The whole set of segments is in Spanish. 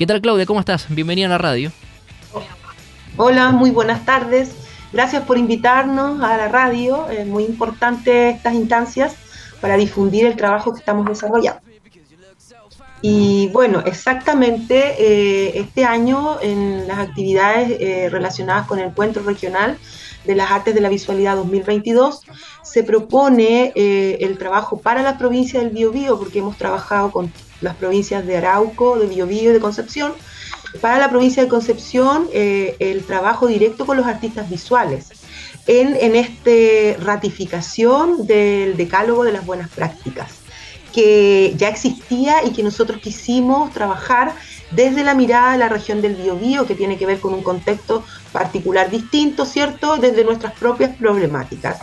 ¿Qué tal Claudia? ¿Cómo estás? Bienvenida a la radio. Hola, muy buenas tardes. Gracias por invitarnos a la radio. Es muy importante estas instancias para difundir el trabajo que estamos desarrollando. Y bueno, exactamente eh, este año en las actividades eh, relacionadas con el encuentro regional de las artes de la visualidad 2022 se propone eh, el trabajo para la provincia del Biobío, porque hemos trabajado con las provincias de Arauco, de Biobío y de Concepción. Para la provincia de Concepción, el trabajo directo con los artistas visuales en, en esta ratificación del decálogo de las buenas prácticas que ya existía y que nosotros quisimos trabajar desde la mirada de la región del Biobío, que tiene que ver con un contexto particular distinto, ¿cierto?, desde nuestras propias problemáticas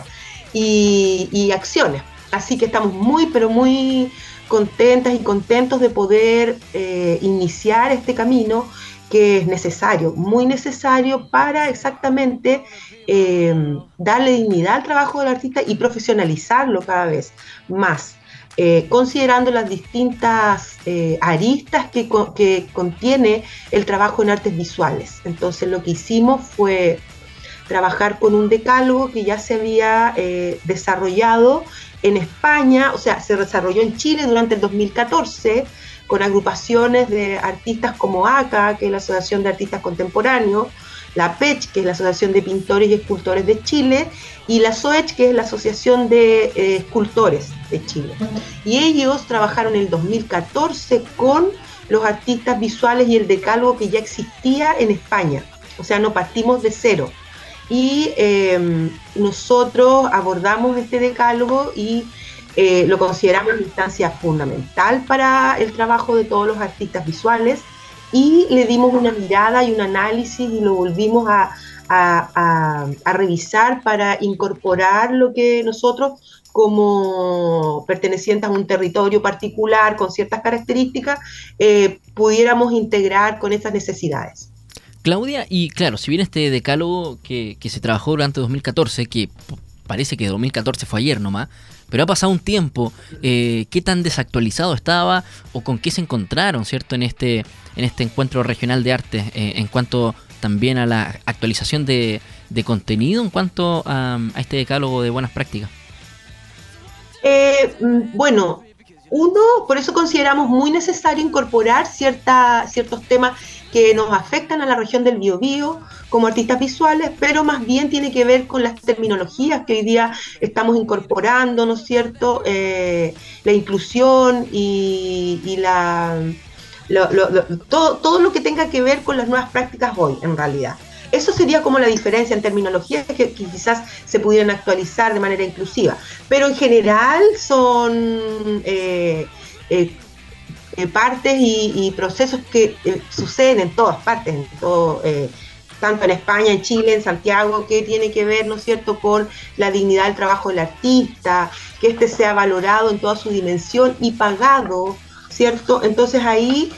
y, acciones. Así que estamos muy, pero muy contentas y contentos de poder eh, iniciar este camino que es necesario, muy necesario para exactamente eh, darle dignidad al trabajo del artista y profesionalizarlo cada vez más. Eh, considerando las distintas eh, aristas que, contiene el trabajo en artes visuales. Entonces lo que hicimos fue trabajar con un decálogo que ya se había eh, desarrollado en España, o sea, se desarrolló en Chile durante el 2014 con agrupaciones de artistas como ACA, que es la Asociación de Artistas Contemporáneos, la PECH, que es la Asociación de Pintores y Escultores de Chile, y la SOECH, que es la Asociación de eh, Escultores de Chile. Y ellos trabajaron en el 2014 con los artistas visuales y el decálogo que ya existía en España. O sea, no partimos de cero. Y em, nosotros abordamos este decálogo y eh, lo consideramos una instancia fundamental para el trabajo de todos los artistas visuales y le dimos una mirada y un análisis y lo volvimos a, revisar para incorporar lo que nosotros como pertenecientes a un territorio particular con ciertas características eh, pudiéramos integrar con esas necesidades. Claudia, y claro, si bien este decálogo que, que se trabajó durante 2014, que parece que 2014 fue ayer nomás, pero ha pasado un tiempo, eh, ¿qué tan desactualizado estaba o con qué se encontraron, ¿cierto? En este, en este encuentro regional de arte, eh, en cuanto también a la actualización de, contenido, en cuanto a, este decálogo de buenas prácticas. Eh, mm, bueno, uno, por eso consideramos muy necesario incorporar cierta, ciertos temas que nos afectan a la región del Biobío como artistas visuales, pero más bien tiene que ver con las terminologías que hoy día estamos incorporando, ¿no es cierto? Eh, la inclusión y, la, todo, todo lo que tenga que ver con las nuevas prácticas hoy, en realidad. Eso sería como la diferencia en terminología que, quizás se pudieran actualizar de manera inclusiva. Pero en general son eh, eh, eh, partes y, procesos que suceden en todas partes, en todo, tanto en España, en Chile, en Santiago, que tiene que ver, ¿no es cierto?, con la dignidad del trabajo del artista, que éste sea valorado en toda su dimensión y pagado, ¿cierto? Entonces ahí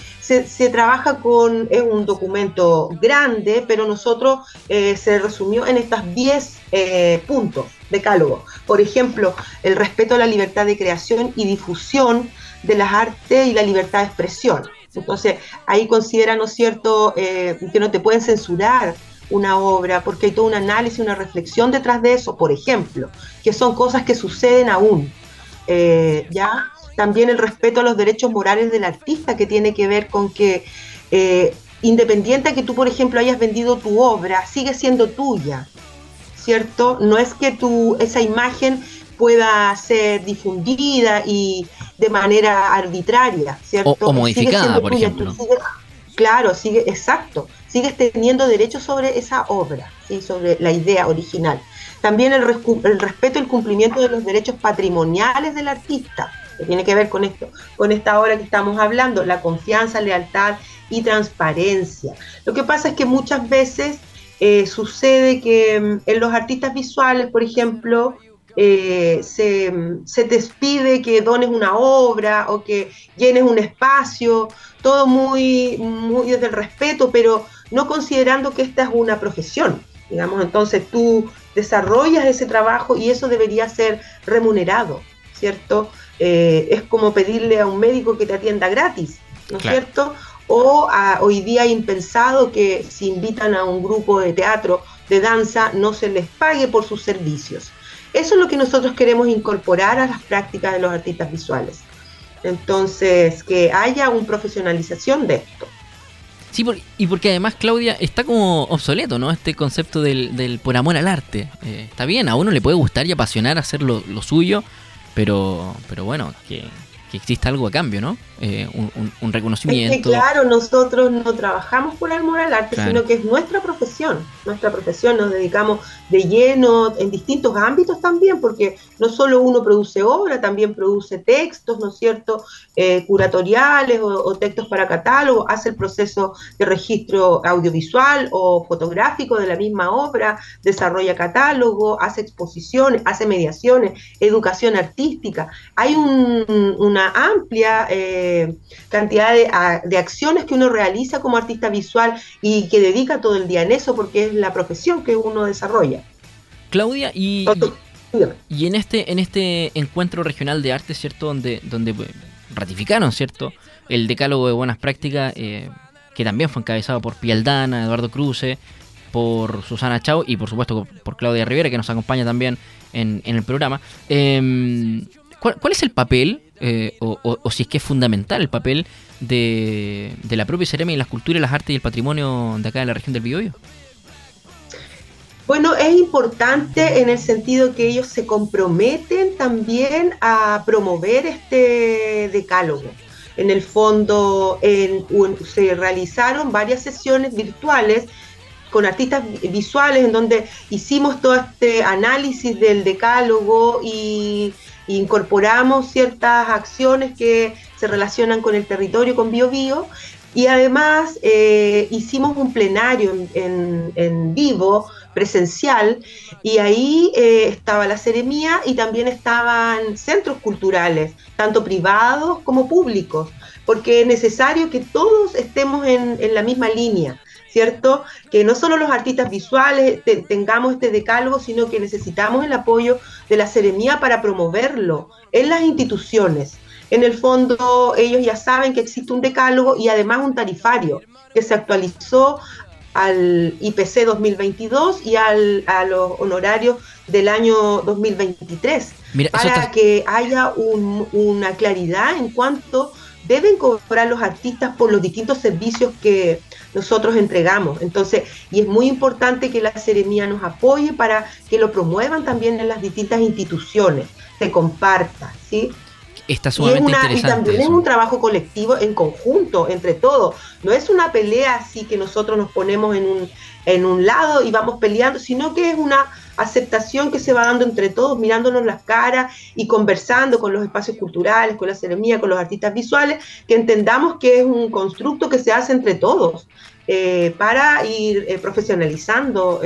se, trabaja con, es un documento grande, pero nosotros eh, se resumió en estas 10 eh, puntos de cálogo. Por ejemplo, el respeto a la libertad de creación y difusión de las artes y la libertad de expresión. Entonces, ahí considera, ¿no cierto?, eh, que no te pueden censurar una obra, porque hay todo un análisis, una reflexión detrás de eso, por ejemplo, que son cosas que suceden aún. ¿Ya? También el respeto a los derechos morales del artista, que tiene que ver con que, eh, independiente de que tú, por ejemplo, hayas vendido tu obra, sigue siendo tuya, ¿cierto? No es que tu, esa imagen pueda ser difundida y de manera arbitraria, ¿cierto? O, modificada, por ejemplo. claro, sigue, exacto. Sigues teniendo derechos sobre esa obra, ¿sí? sobre la idea original. También el, el respeto y el cumplimiento de los derechos patrimoniales del artista, tiene que ver con esto, con esta obra que estamos hablando, la confianza, lealtad y transparencia. Lo que pasa es que muchas veces eh, sucede que mm, en los artistas visuales, por ejemplo, eh, se, se, te pide que dones una obra o que llenes un espacio, todo muy, muy desde el respeto, pero no considerando que esta es una profesión. Digamos, entonces tú desarrollas ese trabajo y eso debería ser remunerado, ¿cierto? Eh, es como pedirle a un médico que te atienda gratis, ¿no es cierto? o hoy día impensado que si invitan a un grupo de teatro, de danza, no se les pague por sus servicios. Eso es lo que nosotros queremos incorporar a las prácticas de los artistas visuales. Entonces, que haya una profesionalización de esto. Sí, y porque además, Claudia, está como obsoleto, ¿no? Este concepto del, por amor al arte. Eh, está bien, a uno le puede gustar y apasionar hacer lo, lo suyo, pero, pero bueno, que, que exista algo a cambio, ¿no? Eh, un, reconocimiento. Es que, claro, nosotros no trabajamos por amor al arte, sino que es nuestra profesión. Nuestra profesión nos dedicamos de lleno en distintos ámbitos también, porque no solo uno produce obra, también produce textos, ¿no es cierto? Eh, curatoriales o, textos para catálogo, hace el proceso de registro audiovisual o fotográfico de la misma obra, desarrolla catálogo, hace exposiciones, hace mediaciones, educación artística. Hay una amplia eh, cantidad de, acciones que uno realiza como artista visual y que dedica todo el día en eso porque es la profesión que uno desarrolla. Claudia, y, y en este en este encuentro regional de arte, ¿cierto? Donde, donde ratificaron, ¿cierto? El decálogo de buenas prácticas, eh, que también fue encabezado por Pialdana, Eduardo Cruce, por Susana Chau y por supuesto por Claudia Rivera, que nos acompaña también en, el programa. Em, ¿cuál, es el papel, eh, o, si es que es fundamental el papel de, la propia ceremonia y las culturas, las artes y el patrimonio de acá de la región del Biobío? Bueno, es importante en el sentido que ellos se comprometen también a promover este decálogo. En el fondo, se realizaron varias sesiones virtuales con artistas visuales en donde hicimos todo este análisis del decálogo y incorporamos ciertas acciones que se relacionan con el territorio, con BioBio, Bio, y además eh, hicimos un plenario en, vivo, presencial, y ahí eh, estaba la Ceremía y también estaban centros culturales, tanto privados como públicos, porque es necesario que todos estemos en, la misma línea. ¿Cierto? Que no solo los artistas visuales tengamos este decálogo, sino que necesitamos el apoyo de la Ceremía para promoverlo en las instituciones en el fondo ellos ya saben que existe un decálogo y además un tarifario que se actualizó al IPC 2022 y al, a los honorarios del año 2023 para que haya una claridad en cuanto deben cobrar los artistas por los distintos servicios que nosotros entregamos. Entonces, y es muy importante que la Seremía nos apoye para que lo promuevan también en las distintas instituciones, se comparta, ¿sí? Está sumamente y, también es un trabajo colectivo en conjunto, entre todos. No es una pelea así que nosotros nos ponemos en un, en un lado y vamos peleando, sino que es una aceptación que se va dando entre todos, mirándonos las caras y conversando con los espacios culturales, con la ceremonia, con los artistas visuales, que entendamos que es un constructo que se hace entre todos eh, para ir eh, profesionalizando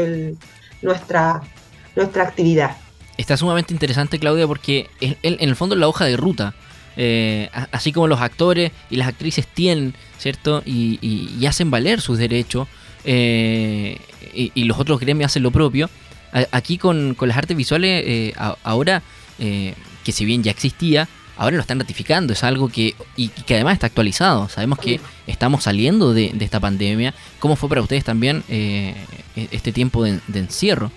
nuestra, nuestra actividad está sumamente interesante, Claudia, porque en, el fondo es la hoja de ruta. Eh, así como los actores y las actrices tienen, ¿cierto? Y, hacen valer sus derechos, eh, y, los otros gremios hacen lo propio. aquí con, las artes visuales, eh, ahora, que si bien ya existía, ahora lo están ratificando. Es algo que, y, que además está actualizado. Sabemos que estamos saliendo de, esta pandemia. ¿Cómo fue para ustedes también este tiempo de encierro?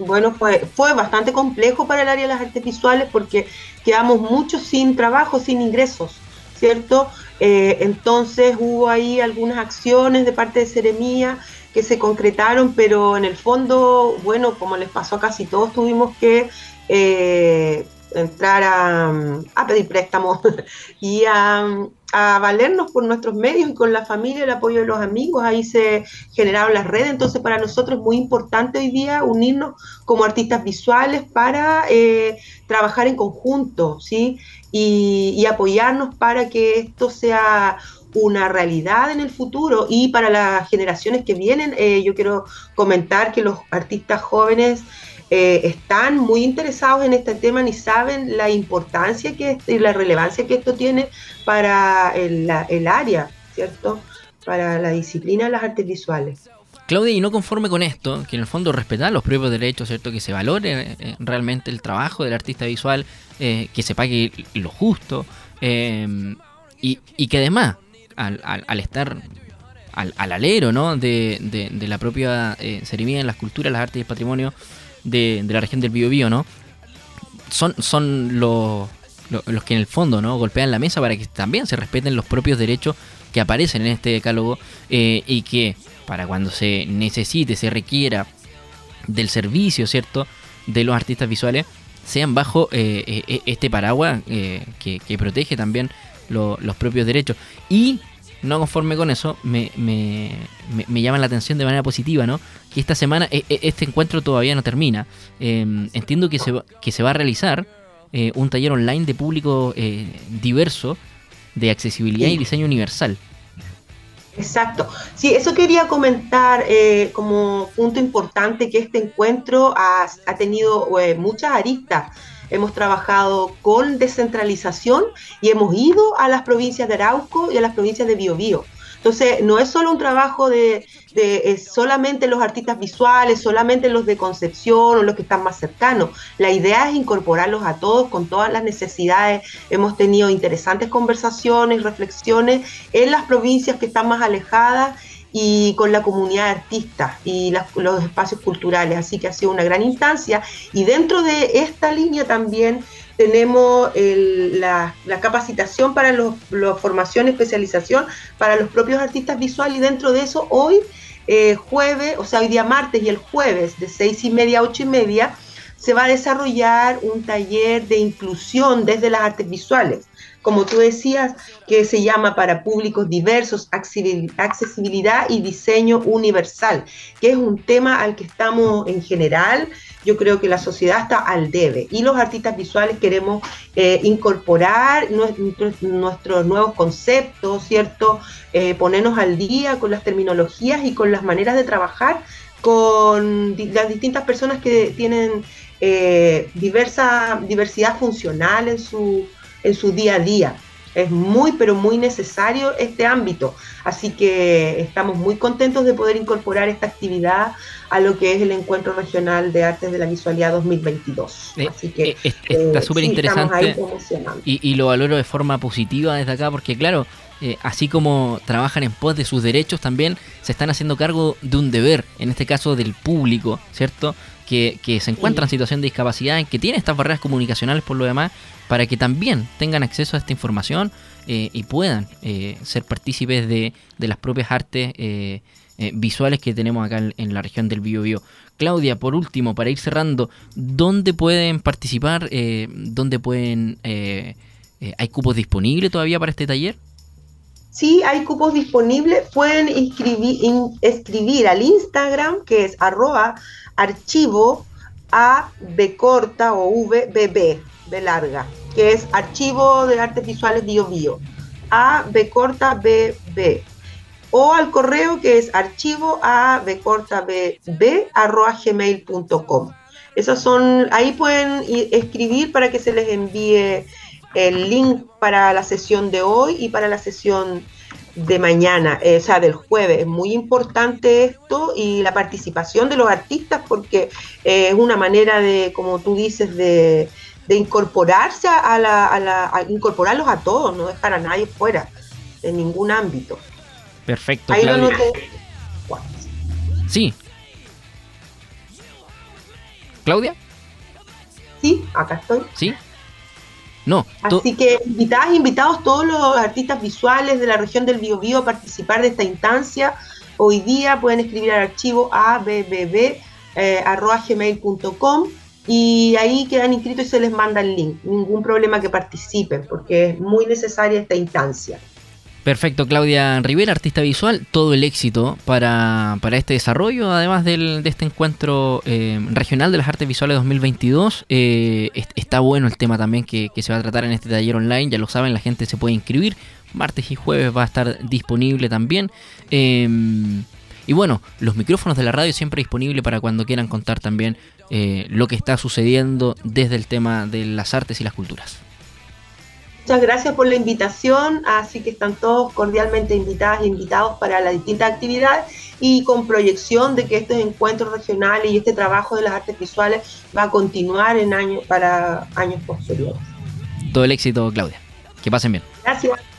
Bueno, fue, fue bastante complejo para el área de las artes visuales porque quedamos muchos sin trabajo, sin ingresos, ¿cierto? Eh, entonces hubo ahí algunas acciones de parte de Ceremía que se concretaron, pero en el fondo, bueno, como les pasó a casi todos, tuvimos que eh, entrar a, pedir préstamos y a, valernos por nuestros medios y con la familia, el apoyo de los amigos, ahí se generaron las redes, entonces para nosotros es muy importante hoy día unirnos como artistas visuales para eh, trabajar en conjunto, ¿sí? Y, apoyarnos para que esto sea una realidad en el futuro. Y para las generaciones que vienen, eh, yo quiero comentar que los artistas jóvenes eh, están muy interesados en este tema ni saben la importancia que y la relevancia que esto tiene para el, área, ¿cierto? Para la disciplina de las artes visuales. Claudia, y no conforme con esto, que en el fondo respetar los propios derechos, ¿cierto? Que se valore eh, realmente el trabajo del artista visual, eh, que se pague lo justo, y, que además al, estar al, alero ¿no? de, la propia eh, en las culturas, las artes y el patrimonio de, la región del Biobío, ¿no? Son, son los, los, que en el fondo ¿no? golpean la mesa para que también se respeten los propios derechos que aparecen en este decálogo eh, y que para cuando se necesite, se requiera del servicio, ¿cierto?, de los artistas visuales, sean bajo eh, eh, este paraguas que, protege también los propios derechos. Y no conforme con eso, me, me, me, llama la atención de manera positiva, ¿no? Que esta semana este encuentro todavía no termina. Em, entiendo que se, que se va a realizar un taller online de público diverso de accesibilidad y diseño universal. Exacto. Sí, eso quería comentar eh, como punto importante que este encuentro ha, tenido eh, muchas aristas. Hemos trabajado con descentralización y hemos ido a las provincias de Arauco y a las provincias de Biobío. Entonces, no es solo un trabajo de, solamente los artistas visuales, solamente los de Concepción o los que están más cercanos. La idea es incorporarlos a todos con todas las necesidades. Hemos tenido interesantes conversaciones, reflexiones en las provincias que están más alejadas y con la comunidad de artistas y los espacios culturales. Así que ha sido una gran instancia. Y dentro de esta línea también tenemos la, capacitación para la formación, especialización para los propios artistas visuales y dentro de eso hoy, eh, jueves, o sea, hoy día martes y el jueves de seis y media a ocho y media, se va a desarrollar un taller de inclusión desde las artes visuales. Como tú decías, que se llama para públicos diversos, accesibilidad y diseño universal, que es un tema al que estamos en general, yo creo que la sociedad está al debe. Y los artistas visuales queremos eh, incorporar nuestros nuevos conceptos, ¿cierto? Eh, ponernos al día con las terminologías y con las maneras de trabajar con las distintas personas que tienen eh, diversa diversidad funcional en su en su día a día. Es muy, pero muy necesario este ámbito. Así que estamos muy contentos de poder incorporar esta actividad a lo que es el Encuentro Regional de Artes de la Visualidad 2022. Eh, Así que eh, está eh, súper interesante y, y, lo valoro de forma positiva desde acá porque claro, así como trabajan en pos de sus derechos, también se están haciendo cargo de un deber, en este caso del público, ¿cierto? Que, que se encuentra en situación de discapacidad, que tiene estas barreras comunicacionales por lo demás, para que también tengan acceso a esta información eh, y puedan eh, ser partícipes de, las propias artes eh, visuales que tenemos acá en, la región del Biobío. Claudia, por último, para ir cerrando, ¿dónde pueden participar? ¿Dónde pueden... ¿Hay cupos disponibles todavía para este taller? Sí, hay cupos disponibles. Pueden escribir al Instagram, que es arroba archivo a b corta o v b larga que es Archivo de Artes Visuales Bio Bio, A B corta B B, o al correo que es archivo a B corta B B gmail.com. Esos son, ahí pueden escribir para que se les envíe el link para la sesión de hoy y para la sesión de mañana, eh, o sea, del jueves. Es muy importante esto y la participación de los artistas porque eh, es una manera de, como tú dices, de, de incorporarse a la, a la incorporarlos a todos, no dejar a nadie fuera en ningún ámbito. Perfecto. Ahí Claudia. Sí. ¿Claudia? Sí, acá estoy. ¿Sí? Así que invitadas, invitados todos los artistas visuales de la región del Biobío a participar de esta instancia. Hoy día pueden escribir al archivo abb.gmail.com eh, y ahí quedan inscritos y se les manda el link. Ningún problema que participen, porque es muy necesaria esta instancia. Perfecto, Claudia Rivera, artista visual, todo el éxito para, este desarrollo, además del, de este encuentro eh, regional de las artes visuales 2022. Eh, está bueno el tema también que, se va a tratar en este taller online, ya lo saben, la gente se puede inscribir, martes y jueves va a estar disponible también. Eh, y bueno, los micrófonos de la radio siempre disponibles para cuando quieran contar también lo que está sucediendo desde el tema de las artes y las culturas. Muchas gracias por la invitación, así que están todos cordialmente invitadas e invitados para las distintas actividades y con proyección de que estos encuentros regionales y este trabajo de las artes visuales va a continuar en años para años posteriores. Todo el éxito, Claudia. Que pasen bien. Gracias.